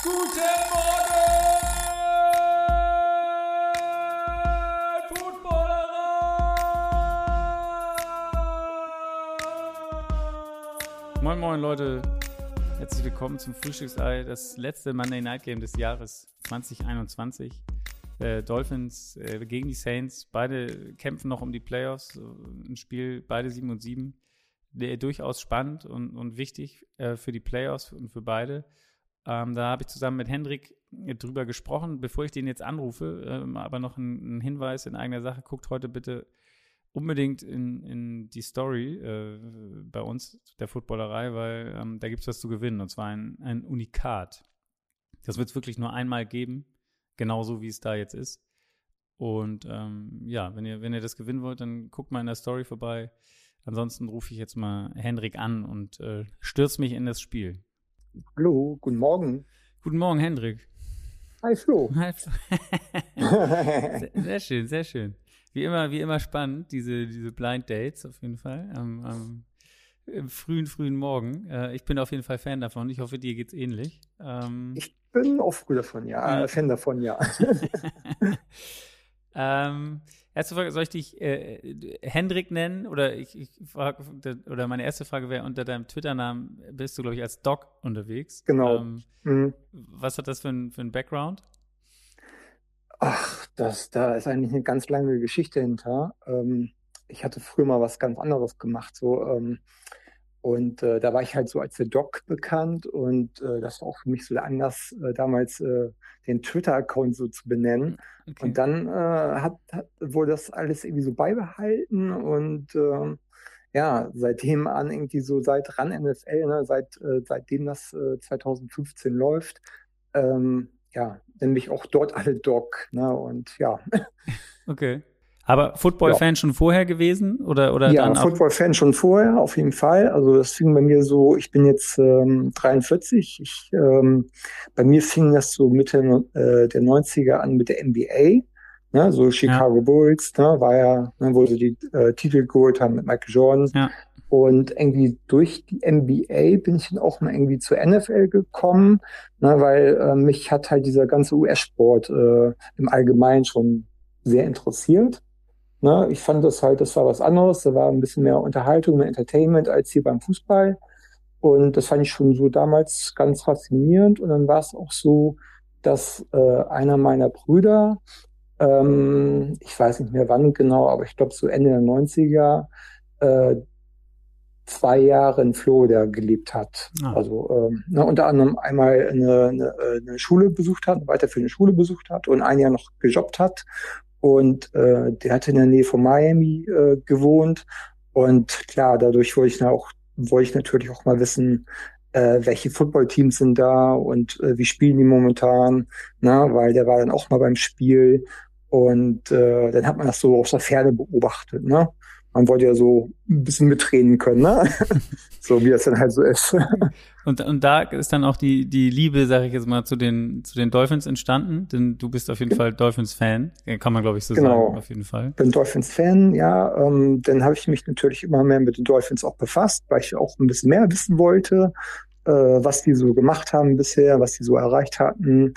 Guten Morgen, Footballerei! Moin, moin, Leute. Herzlich willkommen zum Frühstücksei, das letzte Monday Night Game des Jahres 2021. Äh, Dolphins äh, gegen die Saints. Beide kämpfen noch um die Playoffs. Ein Spiel, beide 7 und 7. Der, durchaus spannend und, und wichtig äh, für die Playoffs und für beide. Ähm, da habe ich zusammen mit Hendrik äh, drüber gesprochen. Bevor ich den jetzt anrufe, ähm, aber noch ein, ein, Hinweis in eigener Sache. Guckt heute bitte unbedingt in, in die Story äh, bei uns, der Footballerei, weil ähm, da gibt es was zu gewinnen. Und zwar ein, ein Unikat. Das wird es wirklich nur einmal geben genauso wie es da jetzt ist. Und ähm, ja, wenn ihr, wenn ihr das gewinnen wollt, dann guckt mal in der Story vorbei. Ansonsten rufe ich jetzt mal Hendrik an und äh, stürze mich in das Spiel. Hallo, guten Morgen. Guten Morgen, Hendrik. Hi Flo. Hi Flo. sehr, sehr, schön, sehr schön. Wie immer, wie immer spannend, diese, diese Blind Dates auf jeden Fall. Am, am im frühen, frühen Morgen. Äh, ich bin auf jeden Fall Fan davon. Ich hoffe, dir geht's ähnlich. Ähm, ich bin auch früh davon, ja. Äh, Fan davon, ja. ähm, erste Frage, soll ich dich äh, Hendrik nennen? Oder ich, ich frage, oder meine erste Frage wäre, unter deinem Twitter-Namen bist du, glaube ich, als Doc unterwegs. Genau. Ähm, mhm. Was hat das für ein, für ein Background? Ach, das, da ist eigentlich eine ganz lange Geschichte hinter. Ähm, ich hatte früher mal was ganz anderes gemacht. So, ähm, und äh, da war ich halt so als der Doc bekannt und äh, das war auch für mich so der Anlass, äh, damals äh, den Twitter-Account so zu benennen. Okay. Und dann äh, hat, hat, wurde das alles irgendwie so beibehalten und äh, ja, seitdem an irgendwie so seit RAN NFL, ne, seit, äh, seitdem das äh, 2015 läuft, ähm, ja, nämlich auch dort alle Doc, ne, und ja. Okay. Aber Football-Fan ja. schon vorher gewesen? Oder, oder ja, Football-Fan schon vorher, auf jeden Fall. Also das fing bei mir so, ich bin jetzt ähm, 43. Ich, ähm, bei mir fing das so Mitte äh, der 90er an mit der NBA. Ne, so Chicago ja. Bulls, ne, war ja, ne, wo sie die äh, Titel geholt haben mit Michael Jordan. Ja. Und irgendwie durch die NBA bin ich dann auch mal irgendwie zur NFL gekommen, ne, weil äh, mich hat halt dieser ganze US-Sport äh, im Allgemeinen schon sehr interessiert. Ne, ich fand das halt, das war was anderes, da war ein bisschen mehr Unterhaltung, mehr Entertainment als hier beim Fußball. Und das fand ich schon so damals ganz faszinierend. Und dann war es auch so, dass äh, einer meiner Brüder, ähm, ich weiß nicht mehr wann genau, aber ich glaube so Ende der 90er, äh, zwei Jahre in Florida gelebt hat. Ah. Also ähm, ne, unter anderem einmal eine, eine, eine Schule besucht hat, weiter für eine Schule besucht hat und ein Jahr noch gejobbt hat und äh, der hat in der Nähe von Miami äh, gewohnt. Und klar, dadurch wollte ich, auch, wollte ich natürlich auch mal wissen, äh, welche Footballteams sind da und äh, wie spielen die momentan, na, weil der war dann auch mal beim Spiel und äh, dann hat man das so aus der Ferne beobachtet, ne? Man wollte ja so ein bisschen mitreden können, ne? so wie es dann halt so ist. und, und da ist dann auch die, die Liebe, sag ich jetzt mal, zu den, zu den Dolphins entstanden, denn du bist auf jeden Fall Dolphins-Fan, kann man glaube ich so genau. sagen, auf jeden Fall. Bin Dolphins-Fan, ja. Ähm, dann habe ich mich natürlich immer mehr mit den Dolphins auch befasst, weil ich auch ein bisschen mehr wissen wollte, äh, was die so gemacht haben bisher, was die so erreicht hatten,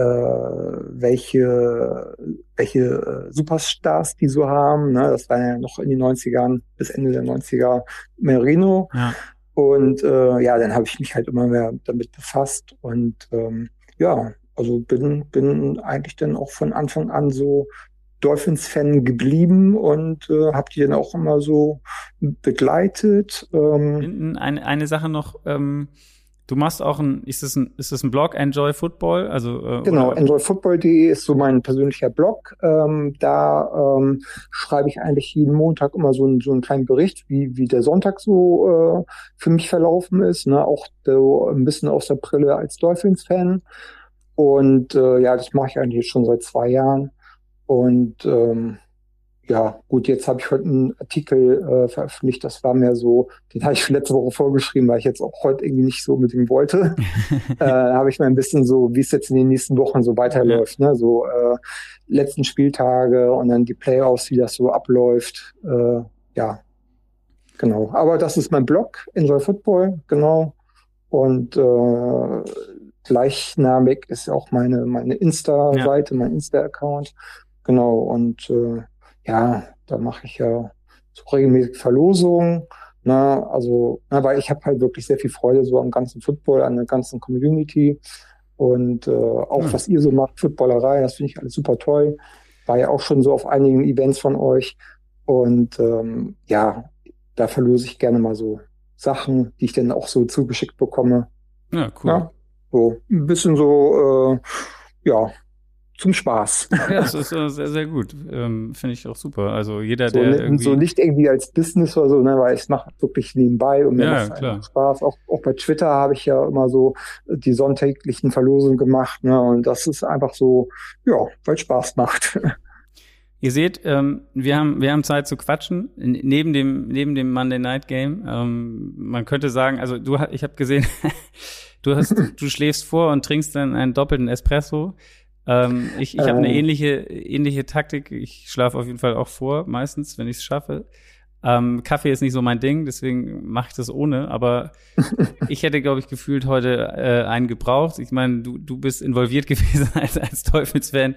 äh, welche, welche äh, Superstars die so haben. Ne? Das war ja noch in den 90ern, bis Ende der 90er Merino. Ja. Und äh, ja, dann habe ich mich halt immer mehr damit befasst und ähm, ja, also bin, bin eigentlich dann auch von Anfang an so Dolphins-Fan geblieben und äh, habe die dann auch immer so begleitet. Ähm, eine, eine Sache noch, ähm, Du machst auch ein, ist das ein, ist das ein Blog, Enjoy Football? Also, äh, genau, enjoyfootball.de ist so mein persönlicher Blog. Ähm, da ähm, schreibe ich eigentlich jeden Montag immer so, ein, so einen kleinen Bericht, wie, wie der Sonntag so äh, für mich verlaufen ist. Ne? Auch so ein bisschen aus der Brille als Dolphins-Fan. Und äh, ja, das mache ich eigentlich schon seit zwei Jahren. Und ähm, ja, gut, jetzt habe ich heute einen Artikel äh, veröffentlicht, das war mir so, den habe ich letzte Woche vorgeschrieben, weil ich jetzt auch heute irgendwie nicht so unbedingt wollte. äh, habe ich mal ein bisschen so, wie es jetzt in den nächsten Wochen so weiterläuft, ne? So äh, letzten Spieltage und dann die Playoffs, wie das so abläuft. Äh, ja, genau. Aber das ist mein Blog, Enjoy Football, genau. Und äh, gleichnamig ist auch meine, meine Insta-Seite, ja. mein Insta-Account. Genau, und äh, ja, da mache ich ja so regelmäßig Verlosungen. Na, also, na, weil ich habe halt wirklich sehr viel Freude so am ganzen Football, an der ganzen Community. Und äh, auch hm. was ihr so macht, Footballerei, das finde ich alles super toll. War ja auch schon so auf einigen Events von euch. Und ähm, ja, da verlose ich gerne mal so Sachen, die ich dann auch so zugeschickt bekomme. Ja, cool. Ja, so ein bisschen so, äh, ja, zum Spaß. Ja, das ist äh, sehr, sehr gut. Ähm, Finde ich auch super. Also jeder, so, der. Irgendwie... So nicht irgendwie als Business oder so, ne, weil ich mache wirklich nebenbei und mir ja, macht klar. Spaß. Auch, auch bei Twitter habe ich ja immer so die sonntäglichen Verlosungen gemacht, ne? Und das ist einfach so, ja, weil Spaß macht. Ihr seht, ähm, wir haben wir haben Zeit zu quatschen neben dem neben dem Monday Night Game. Ähm, man könnte sagen, also du ich habe gesehen, du hast du schläfst vor und trinkst dann einen doppelten Espresso. Ähm, ich ich habe eine ähm. ähnliche ähnliche Taktik. Ich schlafe auf jeden Fall auch vor, meistens, wenn ich es schaffe. Ähm, Kaffee ist nicht so mein Ding, deswegen mache ich das ohne. Aber ich hätte, glaube ich, gefühlt heute äh, einen gebraucht. Ich meine, du, du bist involviert gewesen als, als Teufelsfan.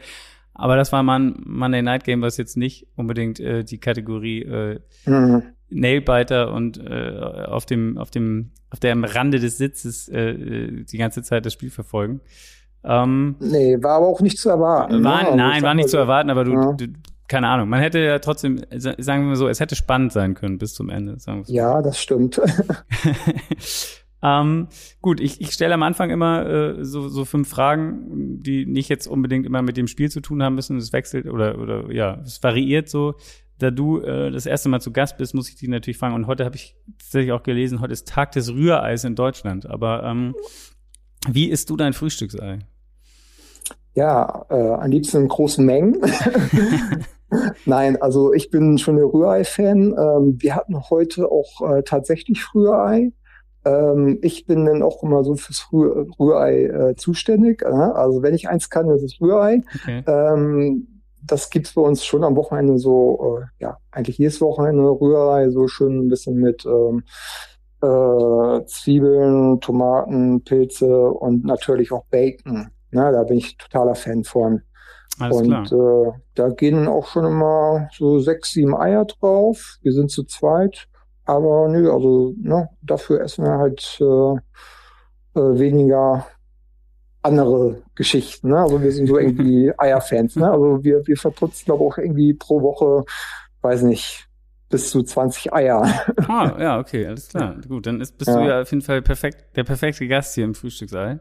Aber das war mal ein Monday Night Game, was jetzt nicht unbedingt äh, die Kategorie äh, mhm. Nailbiter und äh, auf dem auf dem auf dem Rande des Sitzes äh, äh, die ganze Zeit das Spiel verfolgen. Ähm, nee, war aber auch nicht zu erwarten. War, ne? nein, war nicht zu erwarten, aber du, ja. du, keine Ahnung. Man hätte ja trotzdem, sagen wir so, es hätte spannend sein können bis zum Ende. Sagen so. Ja, das stimmt. Ähm, gut, ich, ich stelle am Anfang immer äh, so, so fünf Fragen, die nicht jetzt unbedingt immer mit dem Spiel zu tun haben müssen. Es wechselt oder, oder ja, es variiert so. Da du äh, das erste Mal zu Gast bist, muss ich dich natürlich fragen. Und heute habe ich tatsächlich auch gelesen, heute ist Tag des Rühreis in Deutschland. Aber ähm, wie isst du dein Frühstücksei? Ja, äh, am liebsten in großen Mengen. Nein, also ich bin schon der Rührei-Fan. Ähm, wir hatten heute auch äh, tatsächlich Rührei. Ähm, ich bin dann auch immer so fürs Rühr Rührei äh, zuständig. Äh? Also wenn ich eins kann, das ist Rührei. Okay. Ähm, das gibt's bei uns schon am Wochenende so, äh, ja, eigentlich jedes Wochenende Rührei, so schön ein bisschen mit ähm, äh, Zwiebeln, Tomaten, Pilze und natürlich auch Bacon. Ne? Da bin ich totaler Fan von. Alles und äh, da gehen auch schon immer so sechs, sieben Eier drauf. Wir sind zu zweit. Aber nö, also ne, dafür essen wir halt äh, äh, weniger andere Geschichten. Ne? Also wir sind so irgendwie Eierfans. Ne? Also wir, wir verputzen, glaube ich, auch irgendwie pro Woche, weiß nicht, bis zu 20 Eier. Ah, ja, okay, alles klar. Gut, dann ist, bist ja. du ja auf jeden Fall perfekt, der perfekte Gast hier im Frühstücksei.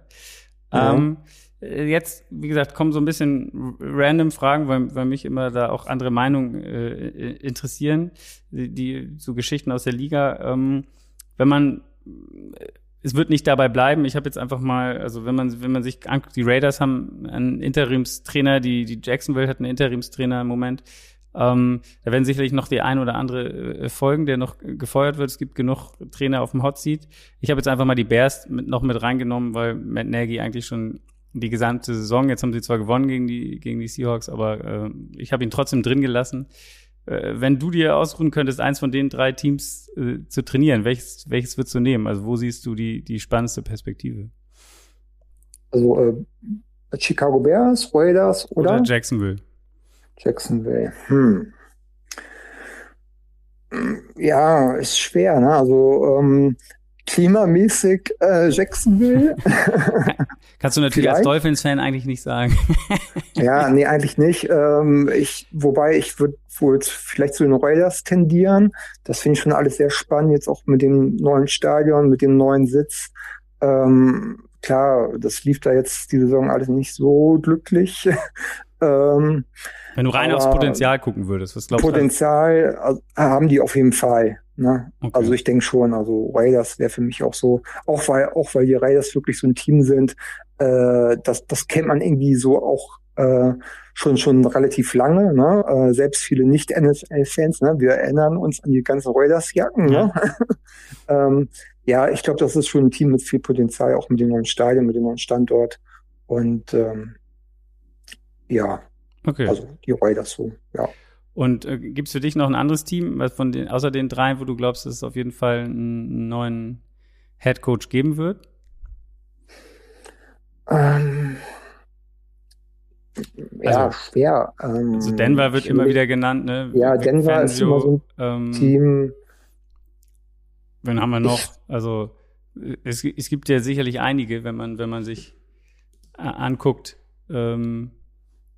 Ja. Ähm, äh, jetzt, wie gesagt, kommen so ein bisschen random Fragen, weil, weil mich immer da auch andere Meinungen äh, interessieren, die, die so Geschichten aus der Liga. Ähm, wenn man äh, es wird nicht dabei bleiben. Ich habe jetzt einfach mal, also wenn man wenn man sich anguckt, die Raiders haben einen Interimstrainer, die die Jacksonville hat einen Interimstrainer im Moment. Ähm, da werden sicherlich noch die ein oder andere äh, folgen, der noch gefeuert wird. Es gibt genug Trainer auf dem Hot Seat. Ich habe jetzt einfach mal die Bears mit, noch mit reingenommen, weil Matt Nagy eigentlich schon die gesamte Saison. Jetzt haben sie zwar gewonnen gegen die, gegen die Seahawks, aber äh, ich habe ihn trotzdem drin gelassen. Äh, wenn du dir ausruhen könntest, eins von den drei Teams äh, zu trainieren, welches, welches würdest du nehmen? Also wo siehst du die, die spannendste Perspektive? Also äh, Chicago Bears, Raiders oder? Oder Jacksonville. Jacksonville. Hm. Ja, ist schwer, ne? Also ähm, klimamäßig äh, Jacksonville. Kannst du natürlich Vielleicht. als Dolphins-Fan eigentlich nicht sagen. ja, nee, eigentlich nicht. Ähm, ich, wobei ich würde wohl vielleicht zu den Raiders tendieren. Das finde ich schon alles sehr spannend, jetzt auch mit dem neuen Stadion, mit dem neuen Sitz. Ähm, klar, das lief da jetzt die Saison alles nicht so glücklich. ähm, Wenn du rein aufs Potenzial gucken würdest, was glaubst du? Potenzial also, haben die auf jeden Fall. Ne? Okay. Also ich denke schon, also Raiders wäre für mich auch so, auch weil, auch weil die Raiders wirklich so ein Team sind, äh, das, das kennt man irgendwie so auch äh, schon schon relativ lange, ne? Äh, selbst viele Nicht-NFL-Fans, ne? Wir erinnern uns an die ganzen Raiders-Jacken, ne? ja. ähm, ja, ich glaube, das ist schon ein Team mit viel Potenzial, auch mit dem neuen Stadion, mit dem neuen Standort. Und ähm, ja, okay. also die Raiders so, ja. Und äh, gibt es für dich noch ein anderes Team, was von den, außer den dreien, wo du glaubst, dass es auf jeden Fall einen neuen Head Coach geben wird? Ähm, ja, also, schwer. Ähm, also Denver wird immer wieder genannt, ne? Ja, Denver Fangio, ist immer so ein ähm, Team. Wen haben wir noch? Also es, es gibt ja sicherlich einige, wenn man, wenn man sich anguckt. Ähm,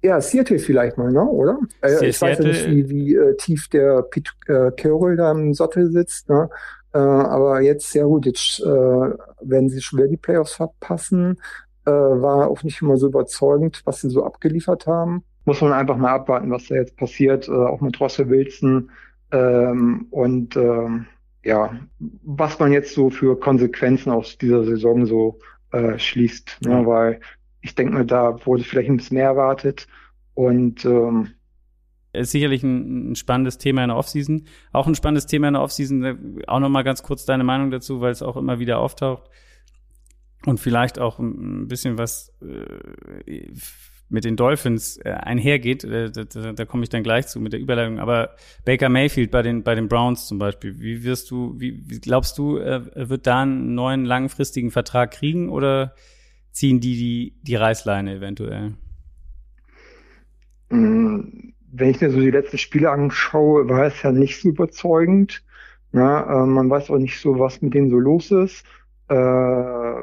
ja, Seattle vielleicht mal, ne? oder? Äh, ich weiß ja nicht, wie, wie äh, tief der Pete äh, Carroll da im Sattel sitzt. Ne? Äh, aber jetzt, sehr gut, jetzt äh, werden sie schwer die Playoffs verpassen. Äh, war auch nicht immer so überzeugend, was sie so abgeliefert haben. Muss man einfach mal abwarten, was da jetzt passiert, äh, auch mit Russell Wilson. Ähm, und ähm, ja, was man jetzt so für Konsequenzen aus dieser Saison so äh, schließt. Ne? Weil ich denke mir, da wurde vielleicht ein bisschen mehr erwartet. Und ähm, ist sicherlich ein, ein, spannendes Thema in der Offseason. Auch ein spannendes Thema in der Offseason. Auch noch mal ganz kurz deine Meinung dazu, weil es auch immer wieder auftaucht. Und vielleicht auch ein bisschen was äh, mit den Dolphins äh, einhergeht, äh, da, da, da komme ich dann gleich zu mit der Überleitung. Aber Baker Mayfield bei den bei den Browns zum Beispiel, wie wirst du, wie, wie glaubst du, er wird da einen neuen langfristigen Vertrag kriegen oder ziehen die die die Reißleine eventuell? Mm, wenn ich mir so die letzten Spiele anschaue, war es ja nicht so überzeugend. Ja, äh, man weiß auch nicht so, was mit denen so los ist. Äh,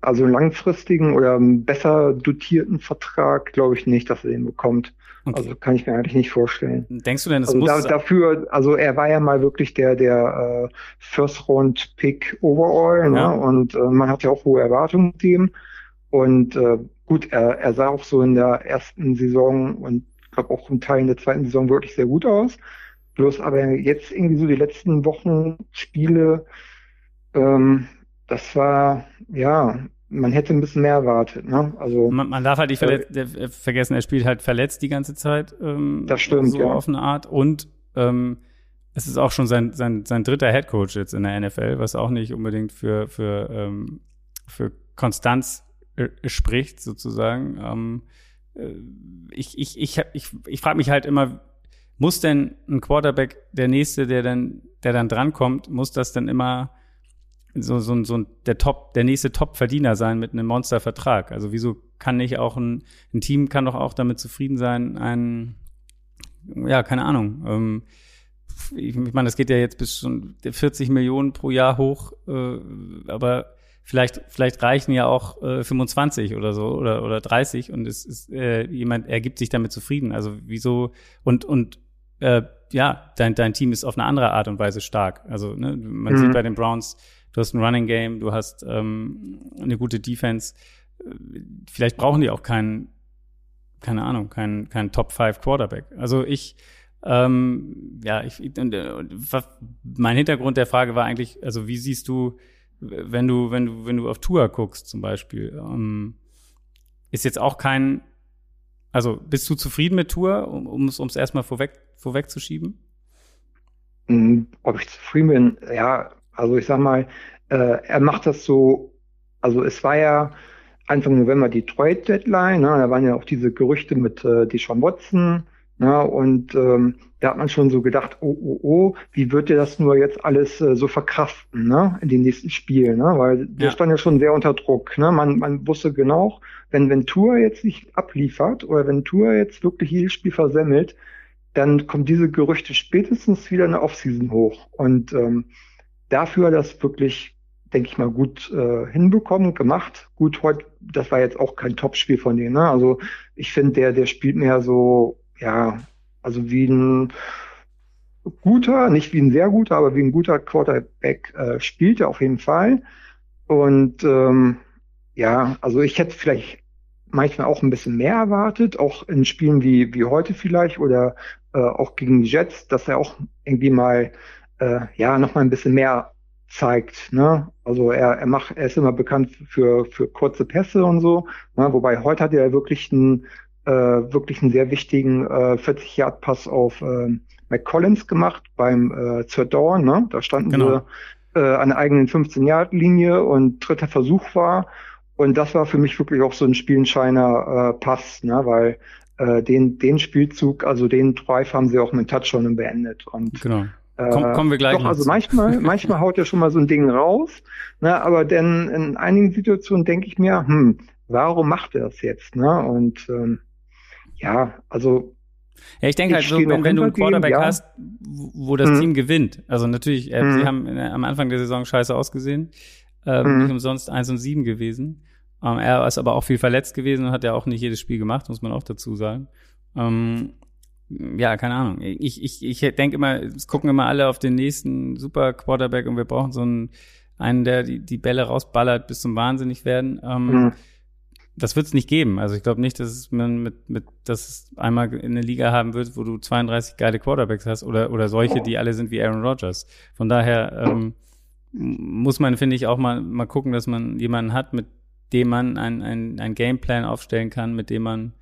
also langfristigen oder einen besser dotierten Vertrag glaube ich nicht, dass er den bekommt. Okay. Also kann ich mir eigentlich nicht vorstellen. Denkst du denn, das also muss da, dafür, also er war ja mal wirklich der der äh, First Round Pick overall, ne? ja. ne? Und äh, man hat ja auch hohe Erwartungen mit ihm. Und äh, gut, er, er sah auch so in der ersten Saison und glaube auch in Teilen der zweiten Saison wirklich sehr gut aus. Bloß aber jetzt irgendwie so die letzten Wochen Spiele, ähm, das war, ja, man hätte ein bisschen mehr erwartet. Ne? Also man, man darf halt nicht äh, äh, vergessen, er spielt halt verletzt die ganze Zeit. Ähm, das stimmt, so ja. auf eine Art. Und ähm, es ist auch schon sein, sein, sein dritter Headcoach jetzt in der NFL, was auch nicht unbedingt für, für, ähm, für Konstanz äh, spricht, sozusagen. Ähm, äh, ich ich, ich, ich, ich frage mich halt immer, muss denn ein Quarterback, der nächste, der dann, der dann drankommt, muss das dann immer so, so, so der Top, der nächste Top-Verdiener sein mit einem Monstervertrag. Also wieso kann nicht auch ein, ein Team kann doch auch damit zufrieden sein, ein, ja, keine Ahnung. Ähm, ich, ich meine, das geht ja jetzt bis schon 40 Millionen pro Jahr hoch, äh, aber vielleicht, vielleicht reichen ja auch äh, 25 oder so oder, oder 30 und es ist, äh, jemand ergibt sich damit zufrieden. Also wieso und, und äh, ja, dein, dein Team ist auf eine andere Art und Weise stark. Also ne, man mhm. sieht bei den Browns, du hast ein Running Game, du hast ähm, eine gute Defense. Vielleicht brauchen die auch keinen, keine Ahnung, keinen, keinen Top 5 Quarterback. Also ich, ähm, ja, ich, und, und, mein Hintergrund der Frage war eigentlich, also wie siehst du, wenn du, wenn du, wenn du auf Tour guckst zum Beispiel, ähm, ist jetzt auch kein, also bist du zufrieden mit Tour, um es um, erstmal vorweg, vorwegzuschieben? Hm, ob ich zufrieden bin, ja, also ich sag mal, äh, er macht das so, also es war ja Anfang November die Trade-Deadline, ne, da waren ja auch diese Gerüchte mit äh, Deshaun Watson, ne, und ähm, da hat man schon so gedacht, oh, oh, oh, wie wird der das nur jetzt alles äh, so verkraften, ne, in den nächsten Spielen, ne, weil der stand ja schon sehr unter Druck, ne, man, man wusste genau, wenn Tour jetzt nicht abliefert oder wenn Tour jetzt wirklich jedes Spiel versemmelt, dann kommen diese Gerüchte spätestens wieder in der Offseason hoch. Und ähm, dafür das wirklich, denke ich mal, gut äh, hinbekommen, gemacht. Gut, heute, das war jetzt auch kein Topspiel von denen. Ne? Also ich finde, der, der spielt mehr so, ja, also wie ein guter, nicht wie ein sehr guter, aber wie ein guter Quarterback äh, spielt er auf jeden Fall. Und ähm, ja, also ich hätte vielleicht manchmal auch ein bisschen mehr erwartet, auch in Spielen wie, wie heute vielleicht oder äh, auch gegen die Jets, dass er auch irgendwie mal äh, ja noch mal ein bisschen mehr zeigt. Ne? Also er, er macht, er ist immer bekannt für für kurze Pässe und so. Ne? Wobei heute hat er wirklich einen äh, wirklich einen sehr wichtigen äh, 40 Yard Pass auf äh, McCollins gemacht beim äh, Down. Ne? Da standen genau. sie äh, an der eigenen 15 Yard Linie und dritter Versuch war. Und das war für mich wirklich auch so ein Spielenscheiner äh, Pass, ne? weil äh, den, den Spielzug, also den Drive haben sie auch mit Touchdown beendet. Und genau. Komm, kommen wir gleich. Doch, also manchmal, manchmal haut er schon mal so ein Ding raus, ne, aber dann in einigen Situationen denke ich mir, hm, warum macht er das jetzt? Ne? Und ähm, ja, also ja, ich denke halt so, wenn, wenn du einen Quarterback ja. hast, wo das mhm. Team gewinnt, also natürlich, äh, mhm. sie haben äh, am Anfang der Saison scheiße ausgesehen, ähm, mhm. nicht umsonst 1 und 7 gewesen. Ähm, er ist aber auch viel verletzt gewesen und hat ja auch nicht jedes Spiel gemacht, muss man auch dazu sagen. Ähm, ja, keine Ahnung. Ich, ich, ich denke immer, es gucken immer alle auf den nächsten Super Quarterback und wir brauchen so einen, einen der die, die Bälle rausballert bis zum Wahnsinnig werden. Ähm, mhm. Das wird es nicht geben. Also ich glaube nicht, dass man mit, mit dass es einmal in eine Liga haben wird, wo du 32 geile Quarterbacks hast oder, oder solche, die alle sind wie Aaron Rodgers. Von daher ähm, muss man, finde ich, auch mal, mal gucken, dass man jemanden hat, mit dem man ein, ein, ein Gameplan aufstellen kann, mit dem man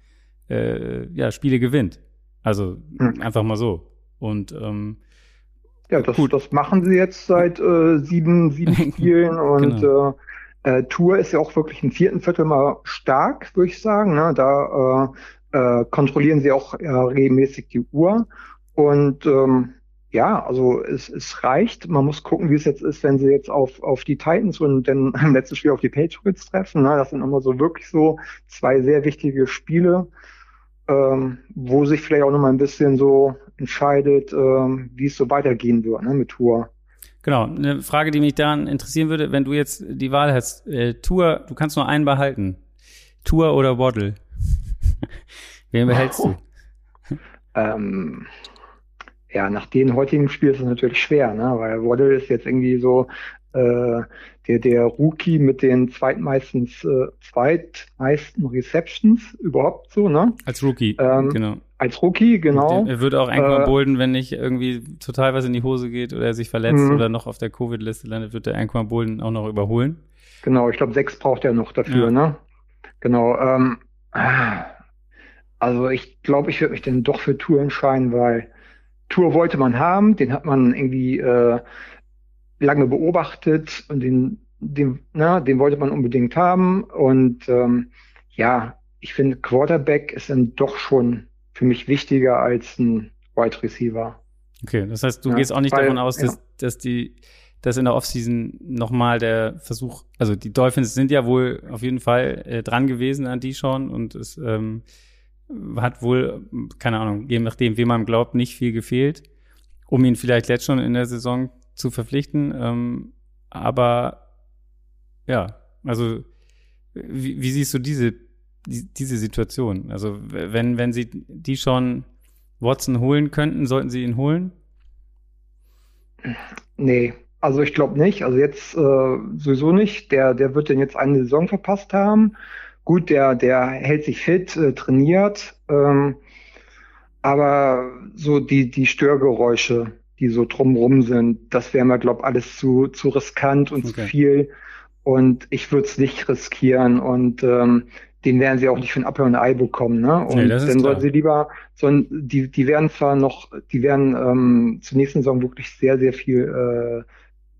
äh, ja, Spiele gewinnt. Also hm. einfach mal so. Und ähm, ja, das, gut. das machen sie jetzt seit äh, sieben, sieben Spielen und genau. äh, äh, Tour ist ja auch wirklich im vierten Viertel mal stark, würde ich sagen. Ne? Da äh, äh, kontrollieren sie auch äh, regelmäßig die Uhr. Und ähm, ja, also es, es reicht. Man muss gucken, wie es jetzt ist, wenn sie jetzt auf, auf die Titans und dann im letzten Spiel auf die Patriots treffen. Ne? Das sind immer so wirklich so zwei sehr wichtige Spiele ähm, wo sich vielleicht auch noch mal ein bisschen so entscheidet, ähm, wie es so weitergehen wird ne, mit Tour. Genau, eine Frage, die mich daran interessieren würde, wenn du jetzt die Wahl hast, äh, Tour, du kannst nur einen behalten. Tour oder Waddle? Wen behältst oh. du? Ähm, ja, nach dem heutigen Spiel ist es natürlich schwer, ne? weil Waddle ist jetzt irgendwie so äh, der, der Rookie mit den zweitmeisten, äh, zweitmeisten Receptions überhaupt so, ne? Als Rookie, ähm, genau. Als Rookie, genau. Er würde auch Anquan äh, Bolden, wenn nicht irgendwie total was in die Hose geht oder er sich verletzt mhm. oder noch auf der Covid-Liste landet, wird der Anquan Bolden auch noch überholen. Genau, ich glaube, sechs braucht er noch dafür, ja. ne? Genau. Ähm, also ich glaube, ich würde mich dann doch für Tour entscheiden, weil Tour wollte man haben, den hat man irgendwie äh, lange beobachtet und den, den, na, den wollte man unbedingt haben. Und ähm, ja, ich finde, Quarterback ist dann doch schon für mich wichtiger als ein Wide Receiver. Okay, das heißt, du ja, gehst auch nicht weil, davon aus, dass, ja. dass die dass in der Offseason nochmal der Versuch, also die Dolphins sind ja wohl auf jeden Fall äh, dran gewesen an die schon und es ähm, hat wohl, keine Ahnung, je nachdem, wem man glaubt, nicht viel gefehlt, um ihn vielleicht jetzt schon in der Saison zu verpflichten. Ähm, aber ja, also wie, wie siehst du diese, die, diese Situation? Also wenn, wenn sie die schon Watson holen könnten, sollten sie ihn holen? Nee, also ich glaube nicht. Also jetzt äh, sowieso nicht. Der, der wird denn jetzt eine Saison verpasst haben. Gut, der, der hält sich fit, äh, trainiert. Ähm, aber so die, die Störgeräusche, die so drumrum sind. Das wäre mir, glaube alles zu, zu riskant und okay. zu viel. Und ich würde es nicht riskieren. Und ähm, den werden sie auch nicht für ein Apfel und ein Ei bekommen. Ne? Und nee, dann sollten sie lieber, so die, die werden zwar noch, die werden ähm, zur nächsten Saison wirklich sehr, sehr viel äh,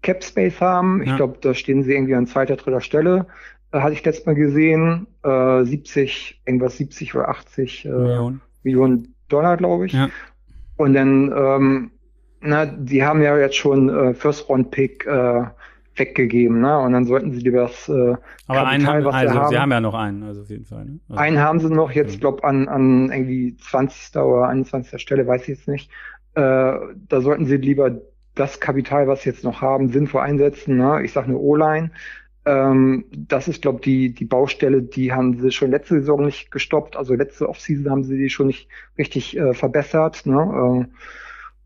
Cap Space haben. Ja. Ich glaube, da stehen sie irgendwie an zweiter, dritter Stelle. Äh, hatte ich letztes Mal gesehen, äh, 70, irgendwas 70 oder 80 äh, Millionen. Millionen Dollar, glaube ich. Ja. Und dann ähm, na, die haben ja jetzt schon äh, First Round Pick äh, weggegeben, ne? Und dann sollten sie lieber das äh, Aber einen haben, was also, sie haben. sie haben ja noch einen, also auf jeden Fall. Ne? Also, einen haben sie noch, jetzt ja. glaube an an irgendwie 20. oder 21. Stelle, weiß ich jetzt nicht. Äh, da sollten sie lieber das Kapital, was sie jetzt noch haben, sinnvoll einsetzen. Ne? Ich sage eine O-Line. Ähm, das ist, glaube die die Baustelle, die haben sie schon letzte Saison nicht gestoppt. Also letzte Offseason haben sie die schon nicht richtig äh, verbessert. Ne? Äh,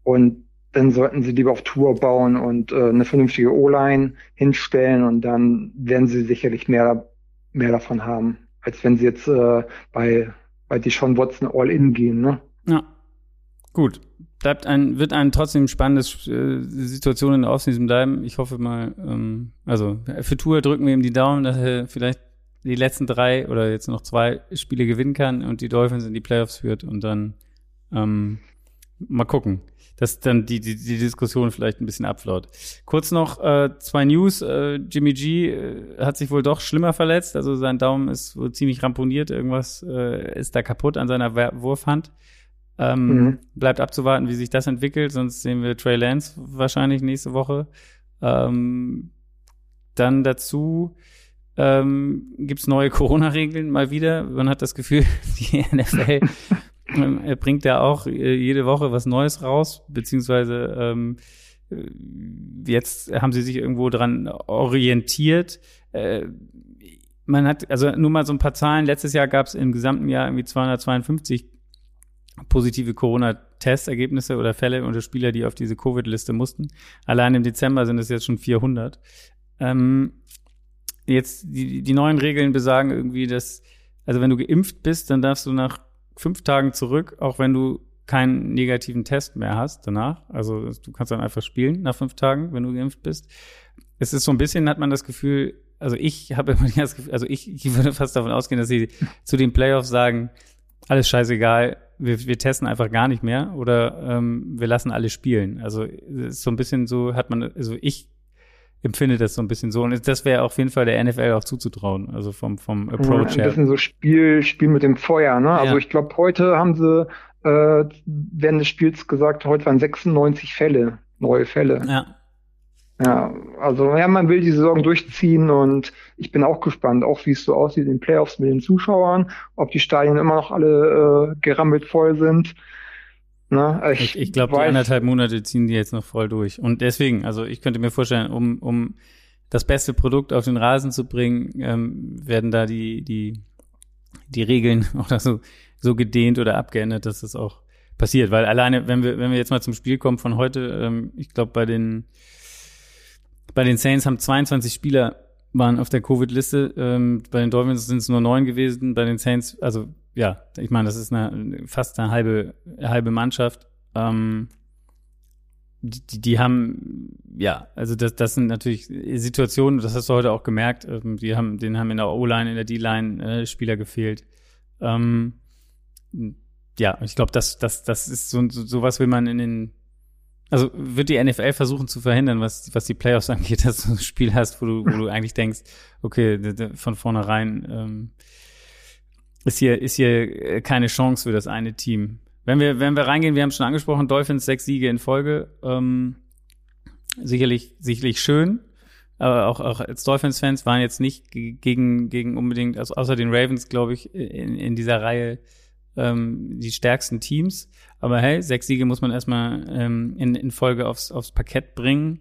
und dann sollten sie lieber auf Tour bauen und äh, eine vernünftige O-Line hinstellen und dann werden sie sicherlich mehr, mehr davon haben, als wenn sie jetzt äh, bei, bei Deshaun Watson All-In gehen. Ne? Ja, gut. Bleibt ein, wird ein trotzdem spannendes äh, Situation in der Offseason bleiben. Ich hoffe mal, ähm, also für Tour drücken wir ihm die Daumen, dass er vielleicht die letzten drei oder jetzt noch zwei Spiele gewinnen kann und die Dolphins in die Playoffs führt und dann ähm, mal gucken dass dann die, die, die Diskussion vielleicht ein bisschen abflaut. Kurz noch äh, zwei News. Äh, Jimmy G äh, hat sich wohl doch schlimmer verletzt. Also sein Daumen ist wohl ziemlich ramponiert. Irgendwas äh, ist da kaputt an seiner Wurfhand. Ähm, mhm. Bleibt abzuwarten, wie sich das entwickelt, sonst sehen wir Trey Lance wahrscheinlich nächste Woche. Ähm, dann dazu ähm, gibt neue Corona-Regeln mal wieder. Man hat das Gefühl, die NFL ähm, bringt ja auch äh, jede Woche was Neues raus, beziehungsweise ähm, äh, jetzt haben sie sich irgendwo dran orientiert. Äh, man hat, also nur mal so ein paar Zahlen. Letztes Jahr gab es im gesamten Jahr irgendwie 252 positive Corona-Testergebnisse oder Fälle unter Spieler, die auf diese Covid-Liste mussten. Allein im Dezember sind es jetzt schon 400. Ähm, jetzt die, die neuen Regeln besagen irgendwie, dass, also wenn du geimpft bist, dann darfst du nach fünf Tagen zurück, auch wenn du keinen negativen Test mehr hast danach. Also du kannst dann einfach spielen nach fünf Tagen, wenn du geimpft bist. Es ist so ein bisschen, hat man das Gefühl, also ich habe immer das Gefühl, also ich, ich würde fast davon ausgehen, dass sie zu den Playoffs sagen, alles scheißegal, wir, wir testen einfach gar nicht mehr oder ähm, wir lassen alle spielen. Also ist so ein bisschen so, hat man, also ich empfinde das so ein bisschen so. Und das wäre auf jeden Fall der NFL auch zuzutrauen, also vom, vom Approach her. Ein bisschen so Spiel, Spiel mit dem Feuer, ne? Also ich glaube, heute haben sie äh, während des Spiels gesagt, heute waren 96 Fälle, neue Fälle. Ja. Ja, also ja, man will die Saison durchziehen und ich bin auch gespannt, auch wie es so aussieht in den Playoffs mit den Zuschauern, ob die Stadien immer noch alle äh, gerammelt voll sind. Na, ich ich, ich glaube, die anderthalb Monate ziehen die jetzt noch voll durch. Und deswegen, also ich könnte mir vorstellen, um, um das beste Produkt auf den Rasen zu bringen, ähm, werden da die, die, die Regeln oder so, so gedehnt oder abgeändert, dass das auch passiert. Weil alleine, wenn wir, wenn wir jetzt mal zum Spiel kommen von heute, ähm, ich glaube, bei den bei den Saints haben 22 Spieler waren auf der Covid-Liste. Ähm, bei den Dolphins sind es nur neun gewesen. Bei den Saints, also ja, ich meine, das ist eine, fast eine halbe, halbe Mannschaft. Ähm, die, die haben, ja, also das, das sind natürlich Situationen, das hast du heute auch gemerkt, ähm, die haben, denen haben in der O-Line, in der D-Line äh, Spieler gefehlt. Ähm, ja, ich glaube, das, das, das ist so, so sowas will man in den also wird die NFL versuchen zu verhindern, was, was die Playoffs angeht, dass du ein Spiel hast, wo du, wo du eigentlich denkst, okay, von vornherein ähm, ist hier, ist hier keine Chance für das eine Team. Wenn wir, wenn wir reingehen, wir haben schon angesprochen, Dolphins sechs Siege in Folge, ähm, sicherlich, sicherlich schön. Aber auch, auch als Dolphins-Fans waren jetzt nicht gegen, gegen unbedingt, also außer den Ravens, glaube ich, in, in dieser Reihe ähm, die stärksten Teams. Aber hey, sechs Siege muss man erstmal ähm, in, in Folge aufs, aufs Parkett bringen.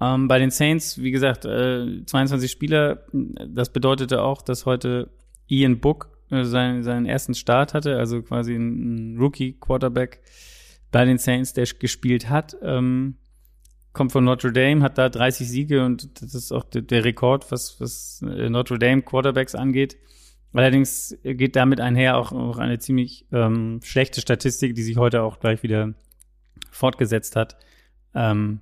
Ähm, bei den Saints, wie gesagt, äh, 22 Spieler. Das bedeutete auch, dass heute Ian Book äh, seinen, seinen ersten Start hatte, also quasi ein, ein Rookie-Quarterback bei den Saints, der gespielt hat. Ähm, kommt von Notre Dame, hat da 30 Siege und das ist auch der, der Rekord, was, was äh, Notre Dame Quarterbacks angeht. Allerdings geht damit einher auch, auch eine ziemlich ähm, schlechte Statistik, die sich heute auch gleich wieder fortgesetzt hat. Ähm,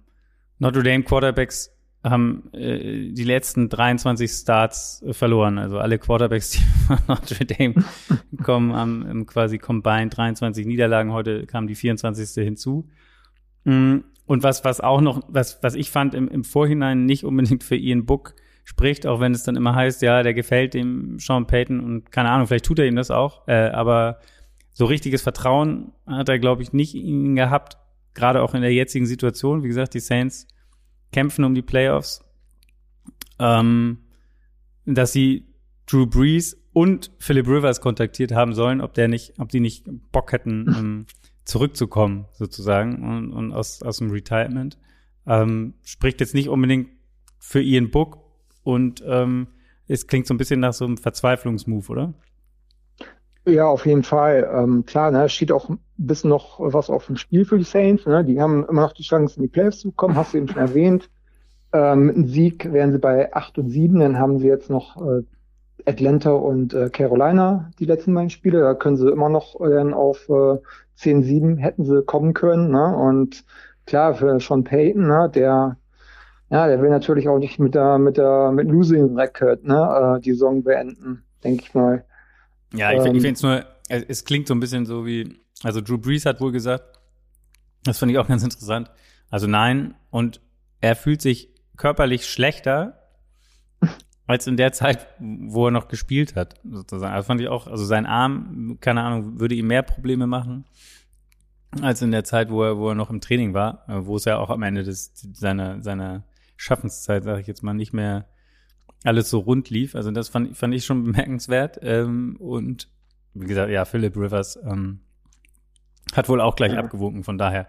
Notre Dame Quarterbacks haben äh, die letzten 23 Starts äh, verloren. Also alle Quarterbacks, die von Notre Dame kommen, haben quasi combined 23 Niederlagen. Heute kam die 24. hinzu. Mm, und was, was auch noch, was, was ich fand im, im Vorhinein nicht unbedingt für Ian Book spricht, auch wenn es dann immer heißt, ja, der gefällt dem Sean Payton und keine Ahnung, vielleicht tut er ihm das auch, äh, aber so richtiges Vertrauen hat er, glaube ich, nicht in ihn gehabt, gerade auch in der jetzigen Situation. Wie gesagt, die Saints kämpfen um die Playoffs, ähm, dass sie Drew Brees und Philip Rivers kontaktiert haben sollen, ob der nicht, ob die nicht Bock hätten, ähm, zurückzukommen, sozusagen, und, und aus, aus dem Retirement. Ähm, spricht jetzt nicht unbedingt für Ian Book, und ähm, es klingt so ein bisschen nach so einem Verzweiflungsmove, oder? Ja, auf jeden Fall. Ähm, klar, ne, steht auch ein bisschen noch was auf dem Spiel für die Saints. Ne? Die haben immer noch die Chance, in die Playoffs zu kommen, hast du eben schon erwähnt. Ähm, mit einem Sieg wären sie bei 8 und 7, dann haben sie jetzt noch äh, Atlanta und äh, Carolina, die letzten beiden Spiele. Da können sie immer noch äh, dann auf äh, 10, 7 hätten sie kommen können. Ne? Und klar, für Sean Payton, ne, der ja, der will natürlich auch nicht mit der, mit der, mit Losing Record, ne, äh, die Saison beenden, denke ich mal. Ja, ich, ähm, ich finde es nur, es klingt so ein bisschen so wie, also Drew Brees hat wohl gesagt, das fand ich auch ganz interessant. Also nein, und er fühlt sich körperlich schlechter als in der Zeit, wo er noch gespielt hat, sozusagen. Also fand ich auch, also sein Arm, keine Ahnung, würde ihm mehr Probleme machen. als in der Zeit, wo er, wo er noch im Training war, äh, wo es ja auch am Ende des, seiner, seiner Schaffenszeit, sage ich jetzt mal, nicht mehr alles so rund lief. Also das fand, fand ich schon bemerkenswert. Ähm, und wie gesagt, ja, Philip Rivers ähm, hat wohl auch gleich ja. abgewunken, von daher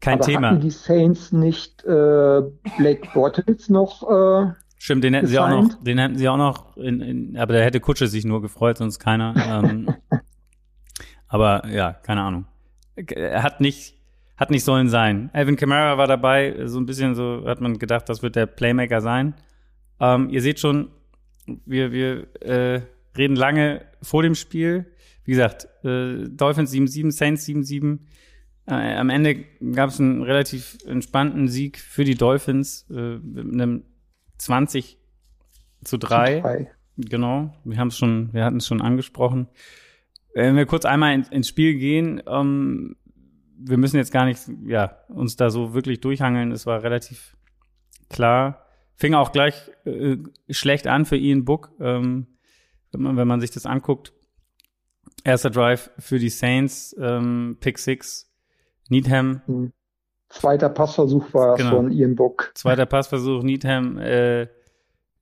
kein Aber Thema. Hatten die Saints nicht äh, Blake Bortles noch äh, Stimmt, den hätten gesigned? sie auch noch, den hätten sie auch noch in, in, aber da hätte Kutsche sich nur gefreut, sonst keiner. ähm, aber ja, keine Ahnung. Er hat nicht, hat nicht sollen sein. Alvin Kamara war dabei, so ein bisschen so hat man gedacht, das wird der Playmaker sein. Ähm, ihr seht schon, wir, wir äh, reden lange vor dem Spiel. Wie gesagt, äh, Dolphins 7-7, Saints 7-7. Äh, am Ende gab es einen relativ entspannten Sieg für die Dolphins äh, mit einem 20 zu 3. 3. Genau, wir haben es schon, wir hatten es schon angesprochen. Wenn wir kurz einmal in, ins Spiel gehen, ähm, wir müssen jetzt gar nicht, ja, uns da so wirklich durchhangeln. Es war relativ klar. Fing auch gleich äh, schlecht an für Ian Book, ähm, wenn man, wenn man sich das anguckt. Erster Drive für die Saints, ähm, Pick Six, Needham. Mhm. Zweiter Passversuch war genau. von Ian Book. Zweiter Passversuch, Needham äh,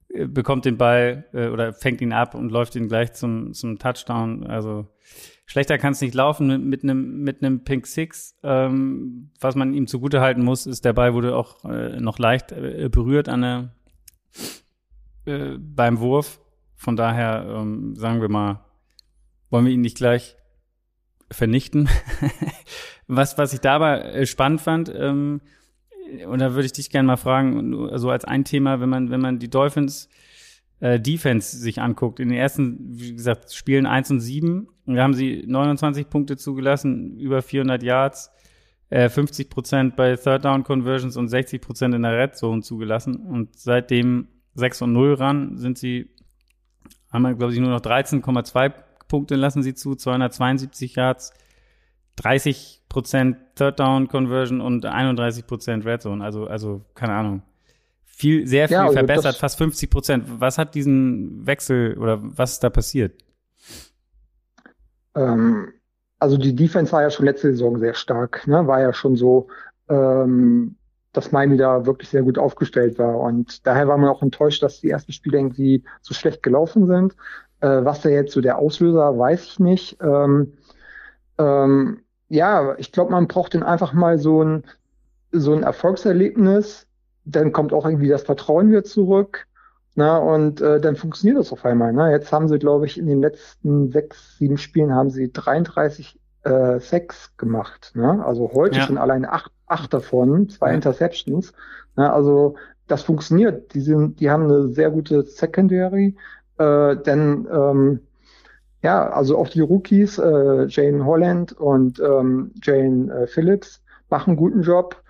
bekommt den Ball äh, oder fängt ihn ab und läuft ihn gleich zum, zum Touchdown. Also schlechter kann es nicht laufen mit einem mit einem Pink Six. Ähm, was man ihm zugute halten muss, ist der Ball wurde auch äh, noch leicht äh, berührt an der äh, beim Wurf. Von daher ähm, sagen wir mal, wollen wir ihn nicht gleich vernichten. was, was ich dabei äh, spannend fand, ähm, und da würde ich dich gerne mal fragen, so also als ein Thema, wenn man, wenn man die Dolphins äh, Defense sich anguckt, in den ersten, wie gesagt, Spielen 1 und 7, da haben sie 29 Punkte zugelassen, über 400 Yards, äh, 50 Prozent bei Third Down Conversions und 60 Prozent in der Red Zone zugelassen. Und seitdem 6 und 0 ran sind sie, haben glaube ich, nur noch 13,2 Punkte lassen sie zu, 272 Yards, 30 Prozent Third Down Conversion und 31 Prozent Red Zone. Also, also, keine Ahnung. Viel, sehr viel ja, also verbessert, fast 50 Prozent. Was hat diesen Wechsel oder was ist da passiert? Ähm, also die Defense war ja schon letzte Saison sehr stark, ne? War ja schon so, ähm, dass Miami da wirklich sehr gut aufgestellt war. Und daher war man auch enttäuscht, dass die ersten Spiele irgendwie so schlecht gelaufen sind. Äh, was da jetzt so der Auslöser, weiß ich nicht. Ähm, ähm, ja, ich glaube, man braucht dann einfach mal so ein, so ein Erfolgserlebnis. Dann kommt auch irgendwie das Vertrauen wieder zurück. Na, und äh, dann funktioniert das auf einmal. Ne? Jetzt haben sie, glaube ich, in den letzten sechs, sieben Spielen haben sie 33 äh, Sex gemacht. Ne? Also heute ja. schon allein acht, acht davon, zwei ja. Interceptions. Ne? Also das funktioniert. Die, sind, die haben eine sehr gute Secondary. Äh, denn ähm, ja, also auch die Rookies, äh, Jane Holland und ähm, Jane äh, Phillips, machen einen guten Job.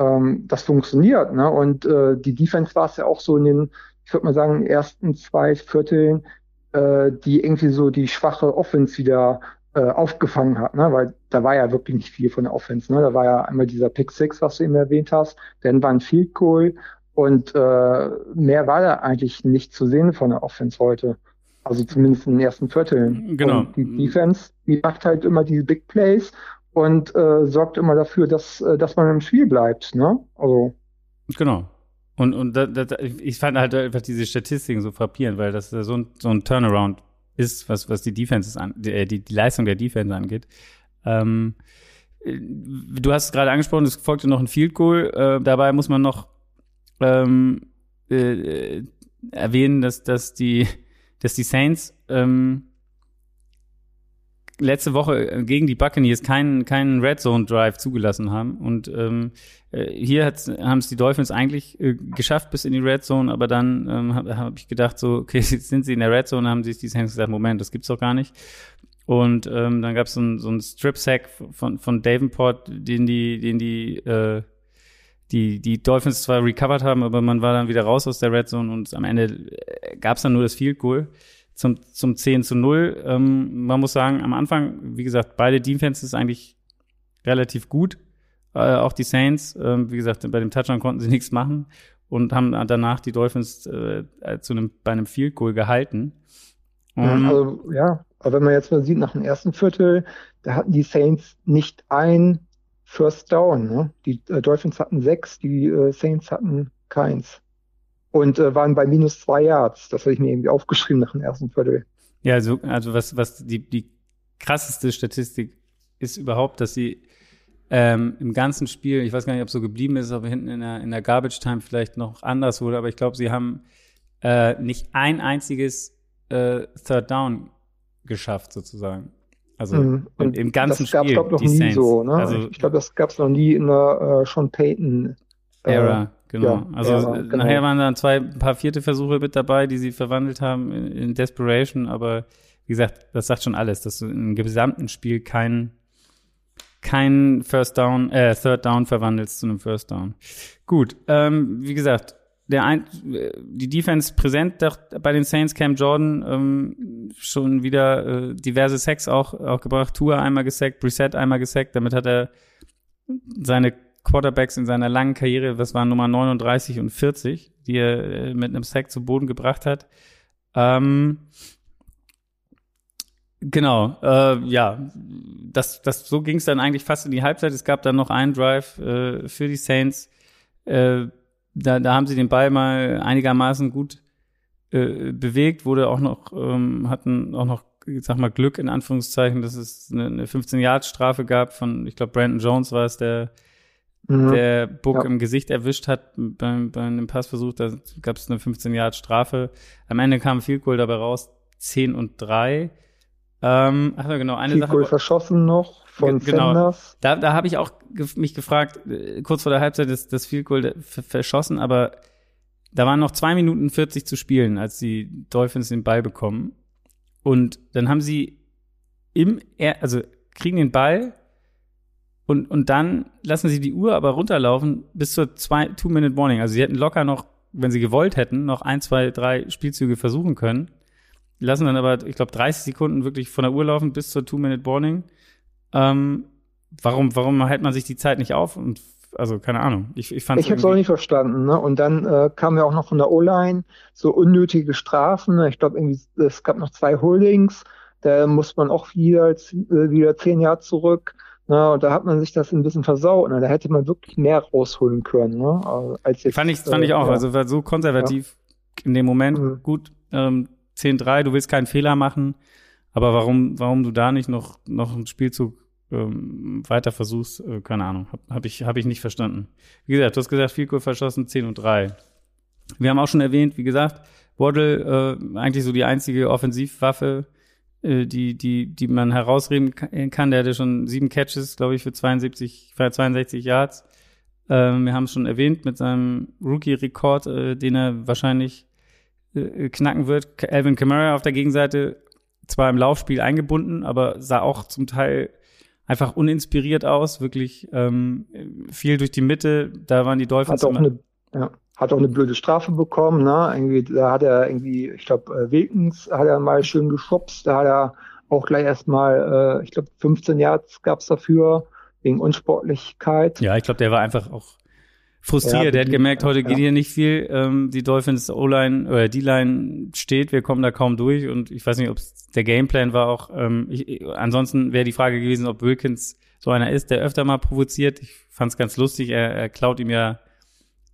Ähm, das funktioniert. Ne? Und äh, die Defense war es ja auch so in den, ich würde mal sagen, ersten zwei Vierteln, äh, die irgendwie so die schwache Offense wieder äh, aufgefangen hat, ne? weil da war ja wirklich nicht viel von der Offense. Ne? Da war ja einmal dieser Pick Six, was du eben erwähnt hast, dann war ein Field Goal und äh, mehr war da eigentlich nicht zu sehen von der Offense heute. Also zumindest in den ersten Vierteln. Genau. Und die Defense, die macht halt immer diese Big Plays und äh, sorgt immer dafür, dass, äh, dass man im Spiel bleibt. Ne? Also. Genau. Und, und da, da, ich fand halt einfach diese Statistiken so frappierend, weil das so ein, so ein Turnaround ist, was, was die Defenses an, die, die, die Leistung der Defense angeht. Ähm, du hast es gerade angesprochen, es folgte noch ein Field Goal. Äh, dabei muss man noch ähm, äh, erwähnen, dass, dass die dass die Saints ähm, letzte Woche äh, gegen die Buccaneers keinen keinen Red Zone Drive zugelassen haben. Und ähm, äh, hier haben es die Dolphins eigentlich äh, geschafft bis in die Red Zone, aber dann ähm, habe hab ich gedacht so okay sind sie in der Red Zone, haben sich die Saints gesagt Moment das gibt's doch gar nicht. Und ähm, dann gab es so ein, so ein Strip Sack von von Davenport, den die den die äh, die, die Dolphins zwar recovered haben, aber man war dann wieder raus aus der Red Zone und am Ende äh, gab es dann nur das Field Goal zum, zum 10 zu 0. Ähm, man muss sagen, am Anfang, wie gesagt, beide Defenses eigentlich relativ gut. Äh, auch die Saints, äh, wie gesagt, bei dem Touchdown konnten sie nichts machen und haben danach die Dolphins äh, zu einem, bei einem Field Goal gehalten. Um, also, ja, Aber wenn man jetzt mal sieht, nach dem ersten Viertel, da hatten die Saints nicht ein First Down. Ne? Die äh, Dolphins hatten sechs, die äh, Saints hatten keins. Und äh, waren bei minus zwei Yards. Das habe ich mir irgendwie aufgeschrieben nach dem ersten Viertel. Ja, also, also was, was die, die krasseste Statistik ist überhaupt, dass sie ähm, im ganzen Spiel, ich weiß gar nicht, ob es so geblieben ist, ob hinten in der, in der Garbage Time vielleicht noch anders wurde, aber ich glaube, sie haben äh, nicht ein einziges äh, Third Down geschafft, sozusagen. Also mhm. im, im, ganzen das gab's, Spiel. Glaub, noch nie Saints. so, ne? Also, ich glaube, das gab es noch nie in der äh, Sean Payton äh, Era. Genau. Ja, also ja, genau. nachher waren dann zwei, ein paar vierte Versuche mit dabei, die sie verwandelt haben in, in Desperation, aber wie gesagt, das sagt schon alles, dass du im gesamten Spiel kein, kein First Down, äh, Third Down verwandelst zu einem First Down. Gut, ähm, wie gesagt, der ein, die Defense präsent bei den Saints, Cam Jordan ähm, schon wieder äh, diverse Sacks auch, auch gebracht. Tour einmal gesackt, Brissett einmal gesackt. Damit hat er seine Quarterbacks in seiner langen Karriere, das waren Nummer 39 und 40, die er äh, mit einem Sack zu Boden gebracht hat. Ähm, genau, äh, ja, das, das, so ging es dann eigentlich fast in die Halbzeit. Es gab dann noch einen Drive äh, für die Saints. Äh, da, da haben sie den Ball mal einigermaßen gut äh, bewegt, wurde auch noch, ähm, hatten auch noch, ich sag mal, Glück in Anführungszeichen, dass es eine, eine 15-Yard-Strafe gab von, ich glaube, Brandon Jones war es, der mhm. der Book ja. im Gesicht erwischt hat beim, bei einem Passversuch. Da gab es eine 15-Yard-Strafe. Am Ende kam viel Goal dabei raus, 10 und 3. Ähm, ach genau, eine Field Sache. Goal verschossen noch von genau. Sanders. Da, da habe ich auch mich gefragt, äh, kurz vor der Halbzeit das, das Field Goal verschossen, aber da waren noch zwei Minuten 40 zu spielen, als die Dolphins den Ball bekommen. Und dann haben sie im, er also kriegen den Ball und, und dann lassen sie die Uhr aber runterlaufen bis zur Two-Minute-Warning. Also sie hätten locker noch, wenn sie gewollt hätten, noch ein, zwei, drei Spielzüge versuchen können. Die lassen dann aber, ich glaube, 30 Sekunden wirklich von der Uhr laufen bis zur Two-Minute-Warning. Ähm, warum, warum hält man sich die Zeit nicht auf? Und also keine Ahnung. Ich, ich, ich habe es auch nicht verstanden. Ne? Und dann äh, kam ja auch noch von der O-Line so unnötige Strafen. Ne? Ich glaube, irgendwie es gab noch zwei Holdings. Da muss man auch wieder, äh, wieder zehn Jahre zurück. Ne? Und da hat man sich das ein bisschen versaut. Ne? Da hätte man wirklich mehr rausholen können. Ne? Als jetzt, fand ich, fand ich auch. Äh, also war so konservativ ja. in dem Moment. Mhm. Gut, ähm, 10-3, du willst keinen Fehler machen. Aber warum, warum du da nicht noch, noch einen Spielzug ähm, weiter versuchst, äh, keine Ahnung, habe hab ich, hab ich nicht verstanden. Wie gesagt, du hast gesagt, viel Goal verschossen, 10 und 3. Wir haben auch schon erwähnt, wie gesagt, Waddle äh, eigentlich so die einzige Offensivwaffe, äh, die, die, die man herausreden kann. Der hatte schon sieben Catches, glaube ich, für 72, für 62 Yards. Ähm, wir haben es schon erwähnt mit seinem Rookie-Rekord, äh, den er wahrscheinlich äh, knacken wird. Alvin Kamara auf der Gegenseite zwar im Laufspiel eingebunden, aber sah auch zum Teil einfach uninspiriert aus, wirklich ähm, viel durch die Mitte. Da waren die Dolphins. Hat auch, eine, ja, hat auch eine blöde Strafe bekommen. Ne? Irgendwie, da hat er irgendwie, ich glaube, äh, Wilkins hat er mal schön geschubst. Da hat er auch gleich erstmal, äh, ich glaube, 15 Yards gab's dafür wegen Unsportlichkeit. Ja, ich glaube, der war einfach auch frustriert. Ja, der hat gemerkt, heute ja. geht hier nicht viel. Ähm, die Dolphins O-Line oder D-Line steht, wir kommen da kaum durch. Und ich weiß nicht, ob der Gameplan war auch. Ähm, ich, ansonsten wäre die Frage gewesen, ob Wilkins so einer ist, der öfter mal provoziert. Ich fand es ganz lustig. Er, er klaut ihm ja.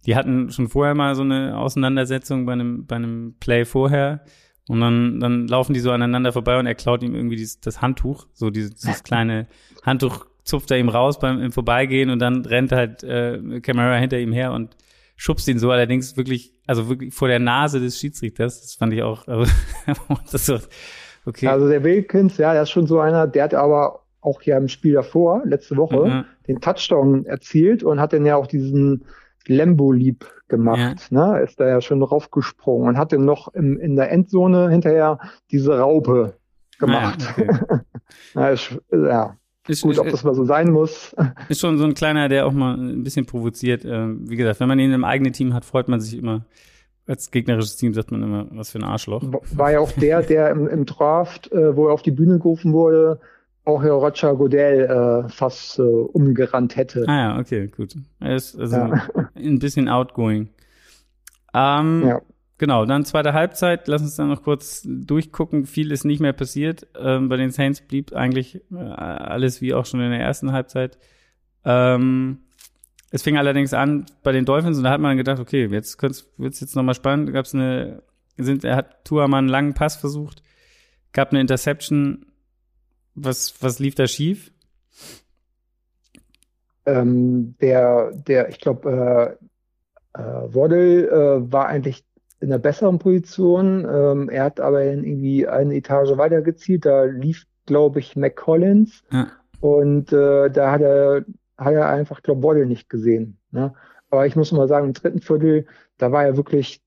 Die hatten schon vorher mal so eine Auseinandersetzung bei einem bei einem Play vorher. Und dann, dann laufen die so aneinander vorbei und er klaut ihm irgendwie dieses, das Handtuch, so dieses, dieses kleine Handtuch zupft er ihm raus beim im Vorbeigehen und dann rennt halt äh, Camara hinter ihm her und schubst ihn so allerdings wirklich, also wirklich vor der Nase des Schiedsrichters. Das fand ich auch, also, das so, okay. Also der Wilkins, ja, der ist schon so einer, der hat aber auch hier im Spiel davor, letzte Woche, mhm. den Touchdown erzielt und hat dann ja auch diesen Lambo-Lieb gemacht. Ja. Ne? Ist da ja schon raufgesprungen und hat dann noch im, in der Endzone hinterher diese Raupe gemacht. Ah, ja, okay. ja, ist, ja, ist, Gut, ob das mal so sein muss. Ist schon so ein kleiner, der auch mal ein bisschen provoziert. Ähm, wie gesagt, wenn man ihn im eigenen Team hat, freut man sich immer. Als gegnerisches Team sagt man immer, was für ein Arschloch. War ja auch der, der im, im Draft, äh, wo er auf die Bühne gerufen wurde, auch Herr Roger Godell äh, fast äh, umgerannt hätte. Ah ja, okay, gut. Er ist also ja. ein bisschen outgoing. Ähm, ja. genau, dann zweite Halbzeit. Lass uns dann noch kurz durchgucken. Viel ist nicht mehr passiert. Ähm, bei den Saints blieb eigentlich äh, alles wie auch schon in der ersten Halbzeit. Ähm, es fing allerdings an bei den Dolphins und da hat man gedacht, okay, jetzt wird es jetzt nochmal spannend. Gab es eine, sind, er hat Tuaman einen langen Pass versucht, gab eine Interception. Was, was lief da schief? Ähm, der, der, ich glaube, äh, äh, Waddle äh, war eigentlich in einer besseren Position. Ähm, er hat aber irgendwie eine Etage weiter gezielt. Da lief, glaube ich, McCollins. Ja. Und äh, da hat er hat er einfach, glaube Waddle nicht gesehen. Ne? Aber ich muss mal sagen, im dritten Viertel, da war ja wirklich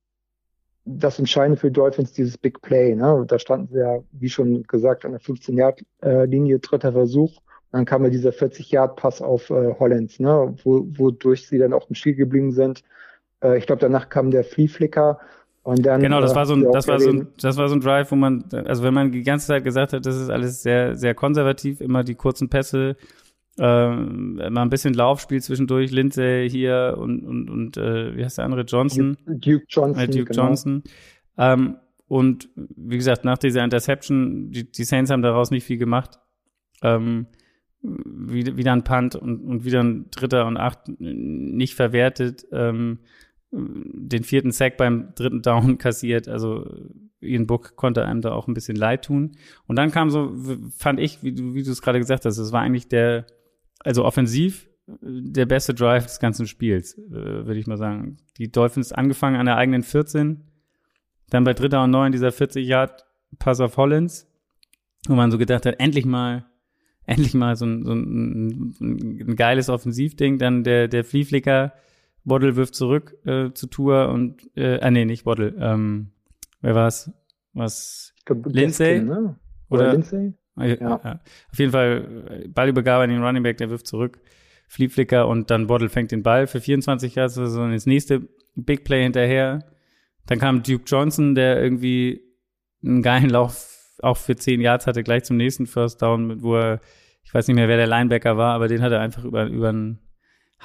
das Entscheidende für die Dolphins dieses Big Play. Ne? Da standen sie ja, wie schon gesagt, an der 15-Yard-Linie, dritter Versuch. Und dann kam ja dieser 40-Yard-Pass auf äh, Hollands, ne? Wo, wodurch sie dann auch im Spiel geblieben sind. Äh, ich glaube, danach kam der Flea-Flicker. Und dann, genau, das äh, war so ein, das war so ein, das war so ein Drive, wo man, also wenn man die ganze Zeit gesagt hat, das ist alles sehr, sehr konservativ, immer die kurzen Pässe, ähm, mal ein bisschen Laufspiel zwischendurch, Lindsay hier und, und, und äh, wie heißt der andere? Johnson. Duke Johnson. Äh, Duke genau. Johnson. Ähm, und wie gesagt, nach dieser Interception, die, die Saints haben daraus nicht viel gemacht. Ähm, wieder, ein Punt und, und wieder ein Dritter und Acht nicht verwertet. Ähm, den vierten Sack beim dritten Down kassiert. Also Ian Book konnte einem da auch ein bisschen leid tun. Und dann kam so, fand ich, wie du, wie du es gerade gesagt hast, es war eigentlich der also offensiv der beste Drive des ganzen Spiels, äh, würde ich mal sagen. Die Dolphins angefangen an der eigenen 14, dann bei dritter und neun dieser 40 Yard Pass auf Hollins, wo man so gedacht hat, endlich mal, endlich mal so ein, so ein, ein geiles Offensivding, dann der, der Flieflicker, Waddle wirft zurück äh, zu Tour und, äh, ah nee, nicht Waddle, ähm, wer war's? Was? Lindsay? Ne? Oder, Oder Lindsay? Ja. Auf jeden Fall Ballübergabe an den Running Back, der wirft zurück. Flieflicker und dann Bottle fängt den Ball für 24 Yards, also das nächste Big Play hinterher. Dann kam Duke Johnson, der irgendwie einen geilen Lauf auch für 10 Yards hatte, gleich zum nächsten First Down, wo er, ich weiß nicht mehr, wer der Linebacker war, aber den hat er einfach über, über einen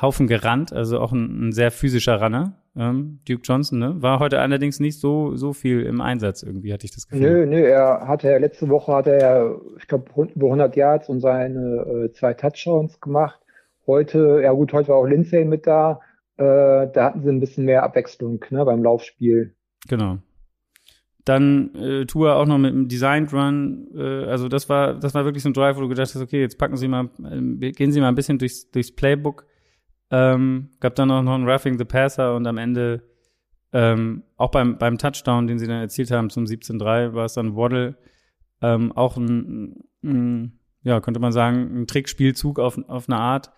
Haufen gerannt, also auch ein, ein sehr physischer Runner. Ähm, Duke Johnson, ne? War heute allerdings nicht so, so viel im Einsatz irgendwie, hatte ich das Gefühl. Nö, nö, er hatte ja letzte Woche hatte er, ich glaube, über 100 Yards und seine äh, zwei Touchdowns gemacht. Heute, ja gut, heute war auch Lindsay mit da. Äh, da hatten sie ein bisschen mehr Abwechslung ne, beim Laufspiel. Genau. Dann äh, Tour auch noch mit einem Designed Run. Äh, also das war, das war wirklich so ein Drive, wo du gedacht hast, okay, jetzt packen Sie mal, äh, gehen Sie mal ein bisschen durchs, durchs Playbook ähm, gab dann auch noch ein Roughing the Passer und am Ende ähm, auch beim, beim Touchdown, den sie dann erzielt haben zum 17-3, war es dann Waddle. Ähm, auch ein, ein, ja, könnte man sagen, ein Trickspielzug auf, auf eine Art,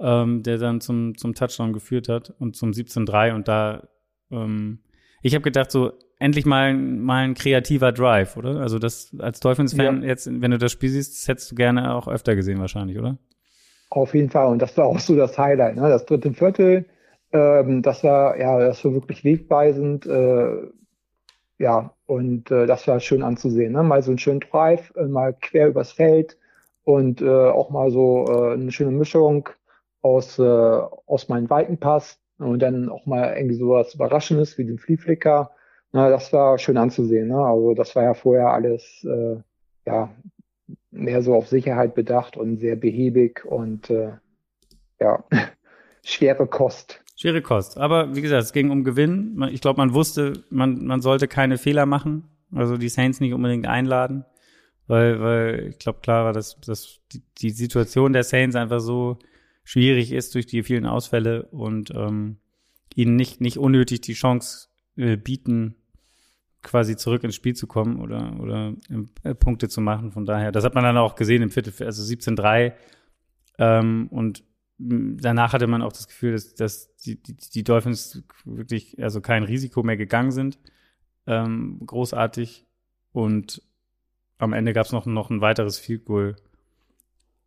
ähm, der dann zum, zum Touchdown geführt hat und zum 17-3 und da, ähm, ich habe gedacht, so endlich mal, mal ein kreativer Drive, oder? Also das als Dolphins-Fan ja. jetzt, wenn du das Spiel siehst, das hättest du gerne auch öfter gesehen wahrscheinlich, oder? Auf jeden Fall. Und das war auch so das Highlight. Ne? Das dritte Viertel, ähm, das war ja, das war wirklich wegweisend. Äh, ja, und äh, das war schön anzusehen. Ne? Mal so einen schönen Drive, äh, mal quer übers Feld und äh, auch mal so äh, eine schöne Mischung aus, äh, aus meinem Weitenpass und dann auch mal irgendwie sowas Überraschendes wie den Flieflicker. Na, das war schön anzusehen. Ne? Also das war ja vorher alles äh, ja mehr so auf Sicherheit bedacht und sehr behäbig und äh, ja, schwere Kost. Schwere Kost. Aber wie gesagt, es ging um Gewinn. Ich glaube, man wusste, man, man sollte keine Fehler machen. Also die Saints nicht unbedingt einladen. Weil, weil ich glaube, klar war, dass, dass die, Situation der Saints einfach so schwierig ist durch die vielen Ausfälle und ähm, ihnen nicht, nicht unnötig die Chance äh, bieten, quasi zurück ins Spiel zu kommen oder, oder äh, Punkte zu machen. Von daher, das hat man dann auch gesehen im Viertel, also 17-3. Ähm, und danach hatte man auch das Gefühl, dass, dass die, die, die Dolphins wirklich also kein Risiko mehr gegangen sind. Ähm, großartig. Und am Ende gab es noch, noch ein weiteres Field Goal.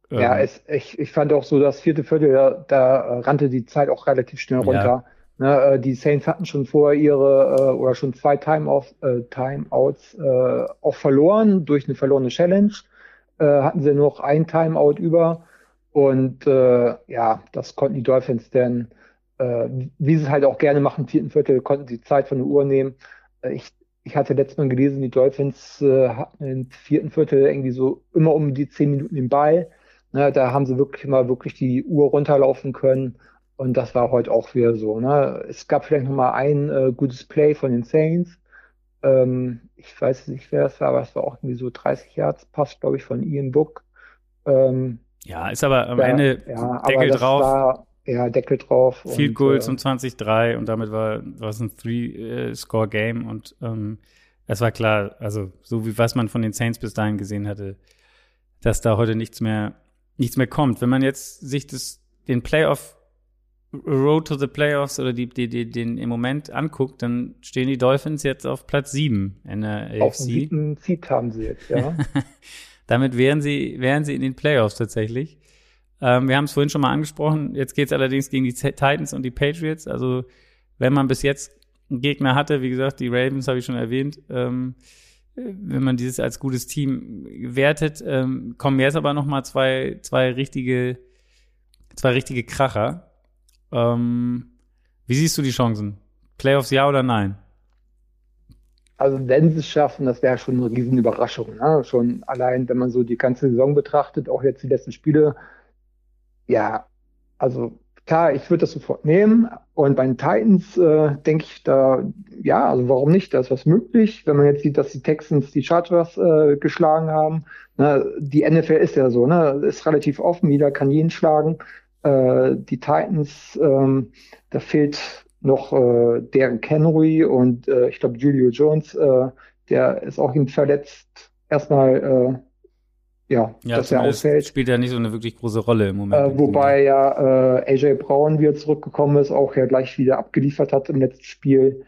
Ähm, ja, es, ich, ich fand auch so, das vierte Viertel, da, da rannte die Zeit auch relativ schnell runter. Ja. Ne, äh, die Saints hatten schon vorher ihre äh, oder schon zwei Timeout, äh, Timeouts äh, auch verloren durch eine verlorene Challenge. Äh, hatten sie noch ein Timeout über und äh, ja, das konnten die Dolphins dann, wie sie es halt auch gerne machen, vierten Viertel, konnten sie Zeit von der Uhr nehmen ich, ich hatte letztes Mal gelesen, die Dolphins hatten im vierten Viertel irgendwie so immer um die zehn Minuten den Ball. Ne, da haben sie wirklich mal wirklich die Uhr runterlaufen können. Und das war heute auch wieder so. Ne? Es gab vielleicht noch mal ein äh, gutes Play von den Saints. Ähm, ich weiß nicht, wer es war, aber es war auch irgendwie so 30 Yards Pass, glaube ich, von Ian Book. Ähm, ja, ist aber am Ende ja, Deckel drauf. War, ja, Deckel drauf. Viel Goal äh, zum 20-3 und damit war, war es ein Three-Score-Game und ähm, es war klar, also so wie was man von den Saints bis dahin gesehen hatte, dass da heute nichts mehr, nichts mehr kommt. Wenn man jetzt sich das, den Playoff Road to the Playoffs oder die, die, die, den im Moment anguckt, dann stehen die Dolphins jetzt auf Platz 7 in der AFC. Auf dem siebten Seed haben sie jetzt, ja. Damit wären sie, wären sie in den Playoffs tatsächlich. Ähm, wir haben es vorhin schon mal angesprochen. Jetzt geht es allerdings gegen die Titans und die Patriots. Also wenn man bis jetzt einen Gegner hatte, wie gesagt, die Ravens habe ich schon erwähnt, ähm, wenn man dieses als gutes Team wertet, ähm, kommen jetzt aber noch mal zwei, zwei richtige, zwei richtige Kracher. Ähm, wie siehst du die Chancen? Playoffs ja oder nein? Also wenn sie es schaffen, das wäre schon eine riesen Überraschung. Ne? Schon allein, wenn man so die ganze Saison betrachtet, auch jetzt die letzten Spiele. Ja, also klar, ich würde das sofort nehmen. Und bei den Titans äh, denke ich da, ja, also warum nicht? Da ist was möglich. Wenn man jetzt sieht, dass die Texans die Chargers äh, geschlagen haben. Ne? Die NFL ist ja so, ne? Ist relativ offen, jeder kann jeden schlagen. Äh, die Titans, ähm, da fehlt noch äh, deren Henry und äh, ich glaube Julio Jones, äh, der ist auch ihm verletzt. Erstmal, äh, ja, ja, dass er ausfällt. Spielt ja nicht so eine wirklich große Rolle im Moment. Äh, wobei ja äh, AJ Brown wieder zurückgekommen ist, auch ja gleich wieder abgeliefert hat im letzten Spiel.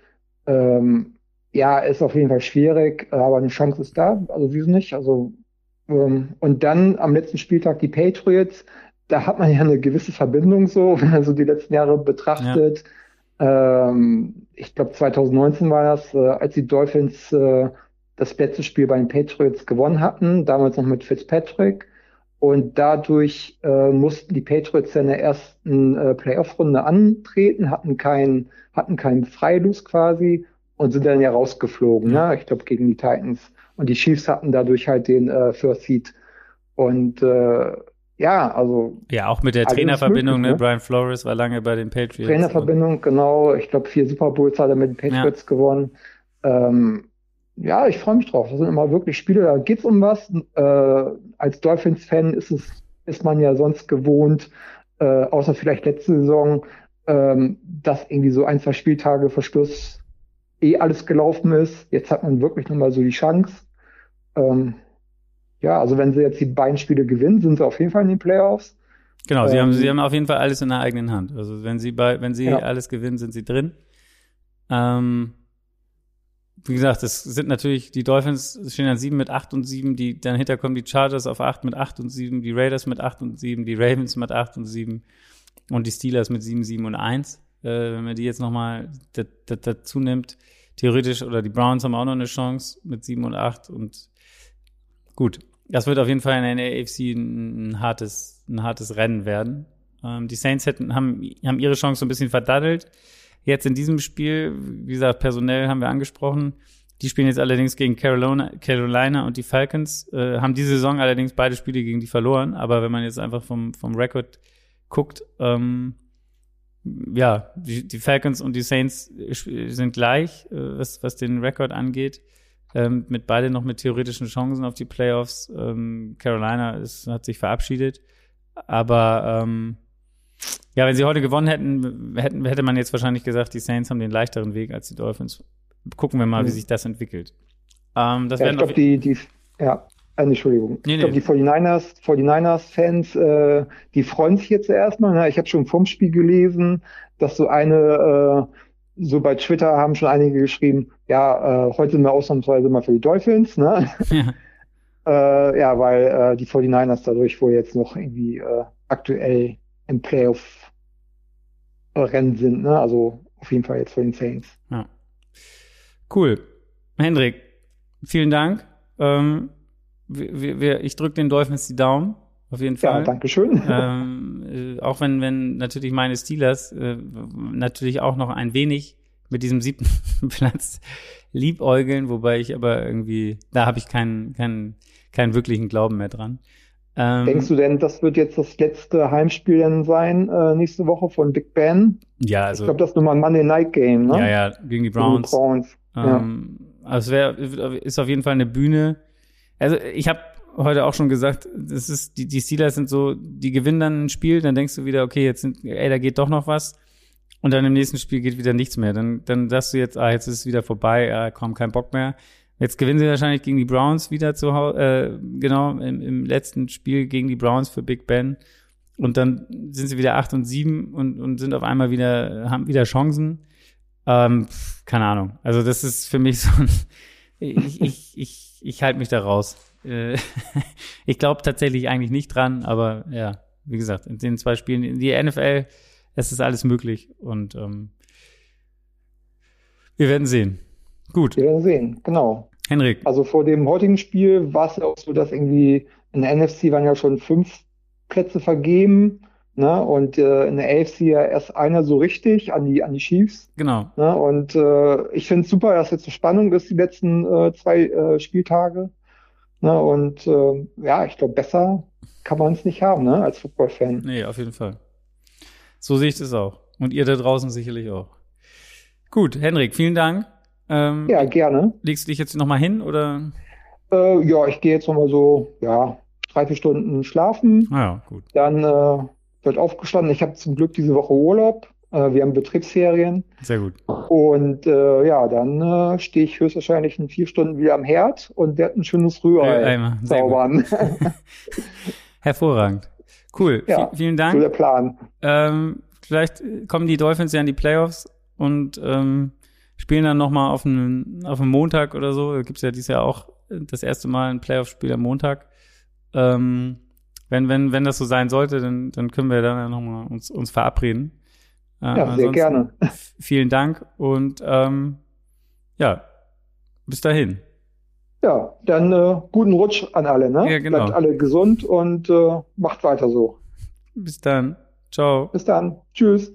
Ähm, ja, ist auf jeden Fall schwierig, aber eine Chance ist da. Also wieso nicht? Also ähm, und dann am letzten Spieltag die Patriots da hat man ja eine gewisse Verbindung so, wenn man so die letzten Jahre betrachtet. Ja. Ähm, ich glaube 2019 war das, äh, als die Dolphins äh, das letzte Spiel bei den Patriots gewonnen hatten, damals noch mit Fitzpatrick. Und dadurch äh, mussten die Patriots in der ersten äh, Playoff-Runde antreten, hatten keinen hatten keinen Freilus quasi und sind dann ja rausgeflogen, ja. ne? ich glaube gegen die Titans. Und die Chiefs hatten dadurch halt den äh, First Seed. Und äh, ja, also. Ja, auch mit der Trainerverbindung, möglich, ne? Brian Flores war lange bei den Patriots. Trainerverbindung, genau. Ich glaube, vier Super Bowls hat er mit den Patriots ja. gewonnen. Ähm, ja, ich freue mich drauf. Das sind immer wirklich Spiele, da geht's um was. Äh, als Dolphins-Fan ist es, ist man ja sonst gewohnt, äh, außer vielleicht letzte Saison, ähm, dass irgendwie so ein, zwei Spieltage vor Schluss eh alles gelaufen ist. Jetzt hat man wirklich nochmal so die Chance. Ähm, ja, also wenn sie jetzt die beiden Spiele gewinnen, sind sie auf jeden Fall in den Playoffs. Genau, sie, ähm, haben, sie haben auf jeden Fall alles in der eigenen Hand. Also wenn sie bei, wenn sie ja. alles gewinnen, sind sie drin. Ähm, wie gesagt, das sind natürlich die Dolphins stehen an sieben mit acht und sieben, die dann hinter kommen die Chargers auf acht mit acht und sieben, die Raiders mit acht und sieben, die Ravens mit acht und sieben und die Steelers mit sieben, sieben und eins. Äh, wenn man die jetzt nochmal dazu nimmt, theoretisch, oder die Browns haben auch noch eine Chance mit sieben und acht und gut. Das wird auf jeden Fall in der AFC ein, hartes, ein hartes Rennen werden. Ähm, die Saints hätten, haben, haben ihre Chance so ein bisschen verdaddelt. Jetzt in diesem Spiel, wie gesagt, personell haben wir angesprochen. Die spielen jetzt allerdings gegen Carolina, Carolina und die Falcons, äh, haben diese Saison allerdings beide Spiele gegen die verloren. Aber wenn man jetzt einfach vom, vom Rekord guckt, ähm, ja, die, die Falcons und die Saints sind gleich, äh, was, was den Rekord angeht ähm, mit beide noch mit theoretischen Chancen auf die Playoffs. Ähm, Carolina ist, hat sich verabschiedet. Aber ähm, ja, wenn sie heute gewonnen hätten, hätten, hätte man jetzt wahrscheinlich gesagt, die Saints haben den leichteren Weg als die Dolphins. Gucken wir mal, mhm. wie sich das entwickelt. Ähm, das ja, ich glaube, die, die, ja, äh, Entschuldigung. Nee, ich glaube, nee. die 49ers, 49ers-Fans, äh, die freuen sich jetzt erstmal. Ich habe schon vom Spiel gelesen, dass so eine äh, so bei Twitter haben schon einige geschrieben, ja, äh, heute sind wir ausnahmsweise mal für die Dolphins, ne? Ja, äh, ja weil äh, die 49ers dadurch wohl jetzt noch irgendwie äh, aktuell im Playoff-Rennen sind, ne? Also auf jeden Fall jetzt für den Saints. Ja. Cool. Hendrik, vielen Dank. Ähm, wir, wir, ich drücke den Dolphins die Daumen. Auf jeden Fall. Ja, danke schön. Ähm, äh, auch wenn, wenn natürlich meine Steelers äh, natürlich auch noch ein wenig mit diesem siebten Platz liebäugeln, wobei ich aber irgendwie, da habe ich keinen, keinen, keinen wirklichen Glauben mehr dran. Ähm, Denkst du denn, das wird jetzt das letzte Heimspiel dann sein, äh, nächste Woche von Big Ben? Ja, also. Ich glaube, das ist nochmal ein Monday Night Game, ne? Ja, ja, gegen die Browns. Gegen die Browns. Ähm, ja. Also es wäre, ist auf jeden Fall eine Bühne. Also ich habe heute auch schon gesagt, das ist, die, die Steelers sind so, die gewinnen dann ein Spiel, dann denkst du wieder, okay, jetzt sind, ey, da geht doch noch was. Und dann im nächsten Spiel geht wieder nichts mehr. Dann, dann sagst du jetzt, ah, jetzt ist es wieder vorbei, ah, komm, kein Bock mehr. Jetzt gewinnen sie wahrscheinlich gegen die Browns wieder zu Hause, äh, genau, im, im letzten Spiel gegen die Browns für Big Ben. Und dann sind sie wieder acht und sieben und, und sind auf einmal wieder, haben wieder Chancen. Ähm, keine Ahnung. Also das ist für mich so ein, ich, ich, ich, ich halte mich da raus. Äh, ich glaube tatsächlich eigentlich nicht dran, aber ja, wie gesagt, in den zwei Spielen, in die NFL, es ist alles möglich und ähm, wir werden sehen. Gut. Wir werden sehen, genau. Henrik. Also vor dem heutigen Spiel war es ja auch so, dass irgendwie in der NFC waren ja schon fünf Plätze vergeben. Ne? Und äh, in der AFC ja erst einer so richtig an die, an die Chiefs. Genau. Ne? Und äh, ich finde es super, dass jetzt eine Spannung ist, die letzten äh, zwei äh, Spieltage. Ne? Und äh, ja, ich glaube, besser kann man es nicht haben, ne? als Football-Fan. Nee, auf jeden Fall. So sehe ich das auch. Und ihr da draußen sicherlich auch. Gut, Henrik, vielen Dank. Ähm, ja, gerne. Legst du dich jetzt nochmal hin oder? Äh, ja, ich gehe jetzt nochmal so, ja, drei, vier Stunden schlafen. Ah ja, gut. Dann äh, wird aufgestanden. Ich habe zum Glück diese Woche Urlaub. Äh, wir haben Betriebsferien. Sehr gut. Und äh, ja, dann äh, stehe ich höchstwahrscheinlich in vier Stunden wieder am Herd und werde ein schönes Rührei äh, zaubern. Hervorragend. Cool. Ja, vielen Dank. So der Plan. Ähm, vielleicht kommen die Dolphins ja in die Playoffs und ähm, spielen dann nochmal auf einen, auf einen Montag oder so. Da gibt es ja dieses Jahr auch das erste Mal ein Playoff-Spiel am Montag. Ähm, wenn, wenn, wenn das so sein sollte, dann, dann können wir dann nochmal uns, uns verabreden. Äh, ja, sehr gerne. Vielen Dank und ähm, ja, bis dahin. Ja, dann äh, guten Rutsch an alle, ne? Ja, genau. Bleibt alle gesund und äh, macht weiter so. Bis dann. Ciao. Bis dann. Tschüss.